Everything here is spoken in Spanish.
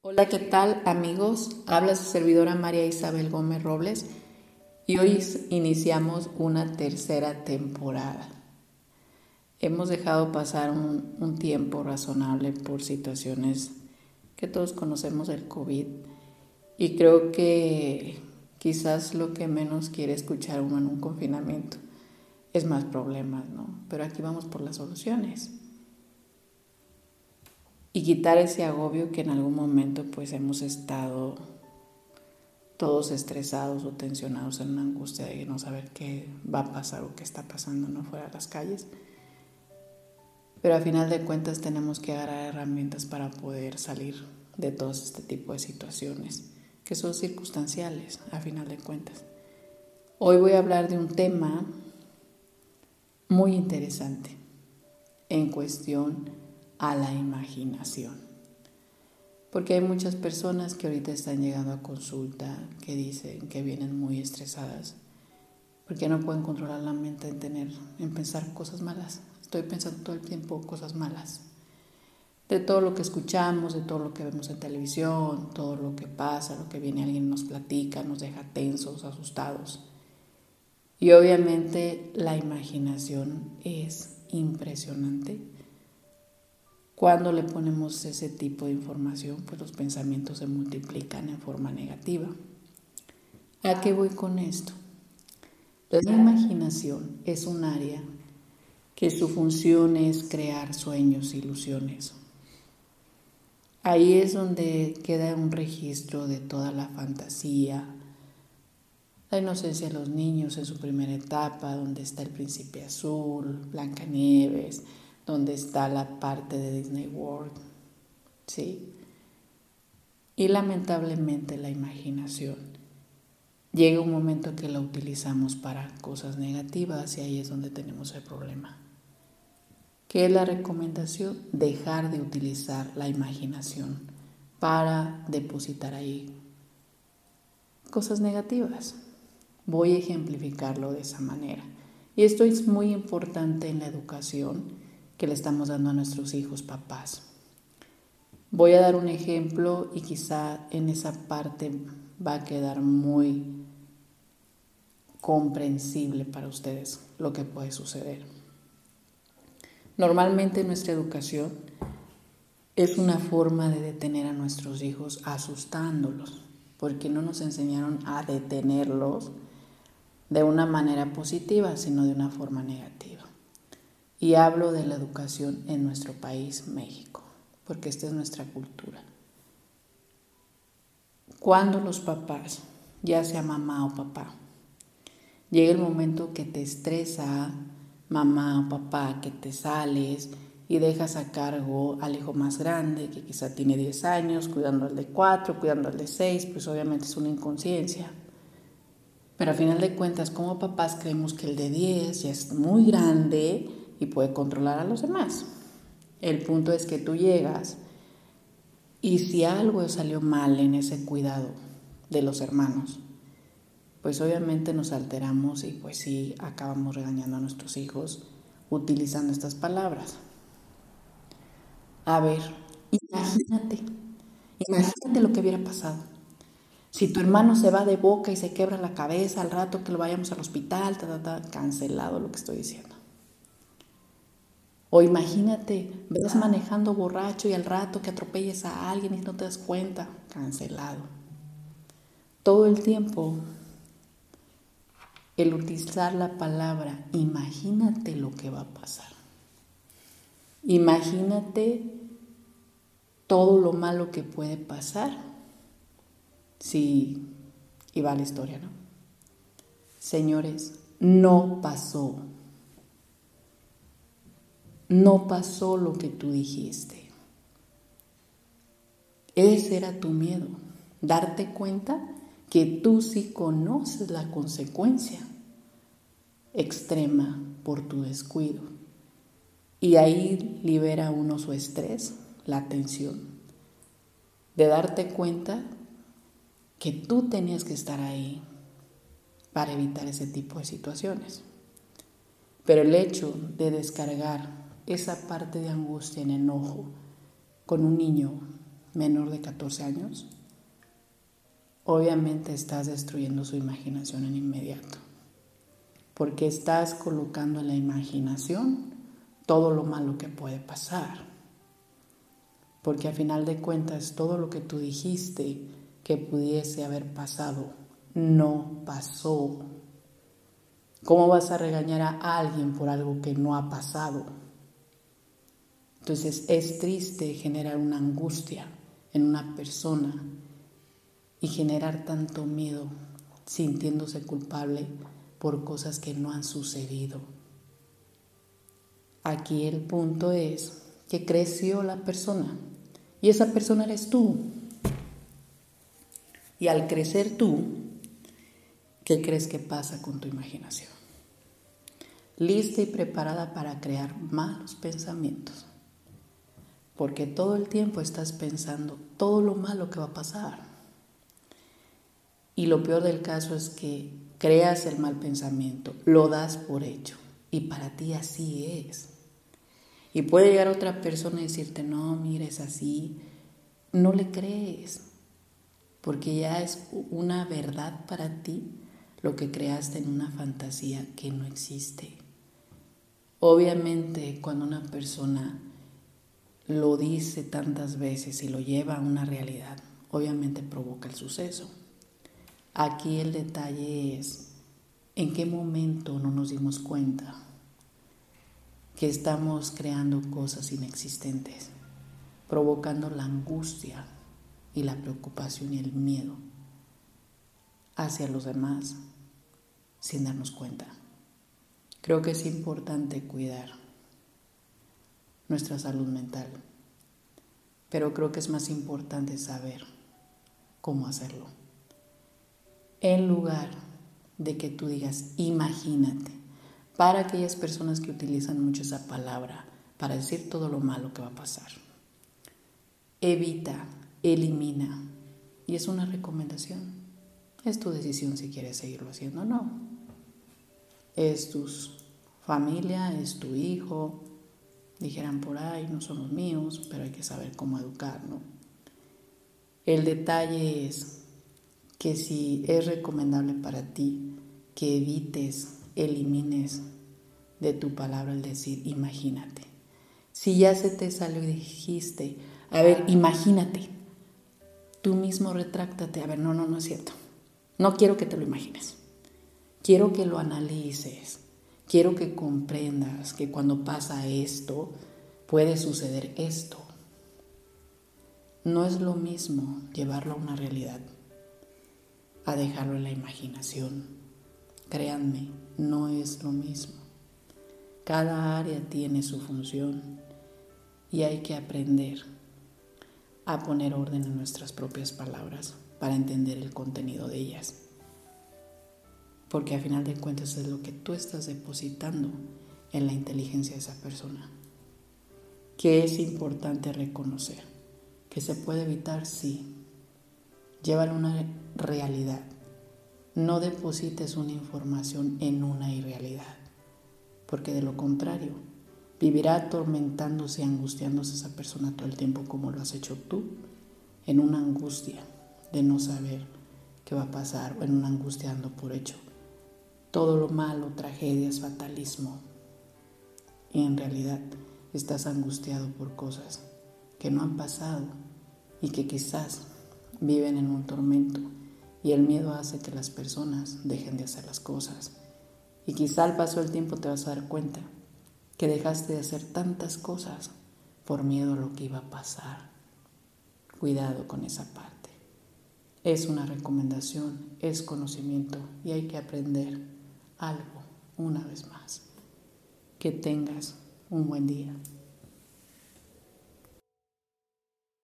Hola, ¿qué tal amigos? Habla su servidora María Isabel Gómez Robles y hoy iniciamos una tercera temporada. Hemos dejado pasar un, tiempo razonable por situaciones que todos conocemos del COVID y creo que quizás lo que menos quiere escuchar uno en un confinamiento es más problemas, ¿no? Pero aquí vamos por las soluciones y quitar ese agobio que en algún momento pues hemos estado todos estresados o tensionados en una angustia de no saber qué va a pasar o qué está pasando no fuera de las calles. Pero a final de cuentas tenemos que agarrar herramientas para poder salir de todo este tipo de situaciones que son circunstanciales a final de cuentas. Hoy voy a hablar de un tema muy interesante en cuestión a la imaginación. Porque hay muchas personas que ahorita están llegando a consulta que dicen que vienen muy estresadas porque no pueden controlar la mente en tener en pensar cosas malas. Estoy pensando todo el tiempo cosas malas. De todo lo que escuchamos, de todo lo que vemos en televisión, todo lo que pasa, lo que viene alguien nos platica, nos deja tensos, asustados. Y obviamente la imaginación es impresionante cuando le ponemos ese tipo de información, pues los pensamientos se multiplican en forma negativa. ¿A qué voy con esto? La imaginación es un área que su función es crear sueños, ilusiones. Ahí es donde queda un registro de toda la fantasía, la inocencia de los niños en su primera etapa, donde está el príncipe azul, Blancanieves, donde está la parte de Disney World, ¿sí? Y lamentablemente la imaginación. Llega un momento que la utilizamos para cosas negativas y ahí es donde tenemos el problema. ¿Qué es la recomendación? Dejar de utilizar la imaginación para depositar ahí cosas negativas. Voy a ejemplificarlo de esa manera. Y esto es muy importante en la educación que le estamos dando a nuestros hijos papás. Voy a dar un ejemplo y quizá en esa parte va a quedar muy comprensible para ustedes lo que puede suceder. Normalmente nuestra educación es una forma de detener a nuestros hijos asustándolos, porque no nos enseñaron a detenerlos de una manera positiva, sino de una forma negativa. Y hablo de la educación en nuestro país, México, porque esta es nuestra cultura. Cuando los papás, ya sea mamá o papá, llega el momento que te estresa, mamá o papá, que te sales y dejas a cargo al hijo más grande, que quizá tiene 10 años, cuidando al de 4, cuidando al de 6, pues obviamente es una inconsciencia. Pero a final de cuentas, como papás creemos que el de 10 ya es muy grande y puede controlar a los demás. El punto es que tú llegas y si algo salió mal en ese cuidado de los hermanos, pues obviamente nos alteramos y pues sí acabamos regañando a nuestros hijos utilizando estas palabras. A ver, imagínate, imagínate lo que hubiera pasado. Si tu hermano se va de boca y se quebra la cabeza al rato que lo vayamos al hospital, cancelado lo que estoy diciendo. O imagínate, vas manejando borracho y al rato que atropelles a alguien y no te das cuenta, cancelado. Todo el tiempo, el utilizar la palabra, imagínate lo que va a pasar. Imagínate todo lo malo que puede pasar. Sí, y va la historia, ¿no? Señores, no pasó no pasó lo que tú dijiste. Ese era tu miedo, darte cuenta que tú sí conoces la consecuencia extrema por tu descuido. Y ahí libera uno su estrés, la tensión, de darte cuenta que tú tenías que estar ahí para evitar ese tipo de situaciones. Pero el hecho de descargar esa parte de angustia en enojo con un niño menor de 14 años, obviamente estás destruyendo su imaginación en inmediato, porque estás colocando en la imaginación todo lo malo que puede pasar, porque a final de cuentas todo lo que tú dijiste que pudiese haber pasado no pasó. ¿Cómo vas a regañar a alguien por algo que no ha pasado? Entonces es triste generar una angustia en una persona y generar tanto miedo sintiéndose culpable por cosas que no han sucedido. Aquí el punto es que creció la persona y esa persona eres tú. Y al crecer tú, ¿qué crees que pasa con tu imaginación? Lista y preparada para crear malos pensamientos. Porque todo el tiempo estás pensando todo lo malo que va a pasar. Y lo peor del caso es que creas el mal pensamiento, lo das por hecho y para ti así es. Y puede llegar otra persona y decirte, no, mira, es así. No le crees, porque ya es una verdad para ti lo que creaste en una fantasía que no existe. Obviamente cuando una persona lo dice tantas veces y lo lleva a una realidad, obviamente provoca el suceso. Aquí el detalle es en qué momento no nos dimos cuenta que estamos creando cosas inexistentes, provocando la angustia y la preocupación y el miedo hacia los demás sin darnos cuenta. Creo que es importante cuidar nuestra salud mental, pero creo que es más importante saber cómo hacerlo en lugar de que tú digas, imagínate, para aquellas personas que utilizan mucho esa palabra para decir todo lo malo que va a pasar. Evita, elimina, y es una recomendación. Es tu decisión si quieres seguirlo haciendo o no. Es tu familia, es tu hijo, dijeran por ahí, no son los míos, pero hay que saber cómo educar, ¿no? El detalle es que si es recomendable para ti que evites, elimines de tu palabra el decir imagínate. Si ya se te salió y dijiste, a ver, imagínate, tú mismo retráctate, a ver, no, no, no es cierto. No quiero que te lo imagines. Quiero que lo analices. Quiero que comprendas que cuando pasa esto, puede suceder esto. No es lo mismo llevarlo a una realidad a dejarlo en la imaginación. Créanme, no es lo mismo. Cada área tiene su función y hay que aprender a poner orden en nuestras propias palabras para entender el contenido de ellas. Porque a final de cuentas es lo que tú estás depositando en la inteligencia de esa persona. Que es importante reconocer. Que se puede evitar, sí, Llévalo a una realidad. No deposites una información en una irrealidad, porque de lo contrario, vivirá atormentándose y angustiándose esa persona todo el tiempo como lo has hecho tú, en una angustia de no saber qué va a pasar o en una angustia dando por hecho. Todo lo malo, tragedias, fatalismo. Y en realidad estás angustiado por cosas que no han pasado y que quizás viven en un tormento y el miedo hace que las personas dejen de hacer las cosas. Y quizá al paso del tiempo te vas a dar cuenta que dejaste de hacer tantas cosas por miedo a lo que iba a pasar. Cuidado con esa parte. Es una recomendación, es conocimiento y hay que aprender algo una vez más. Que tengas un buen día.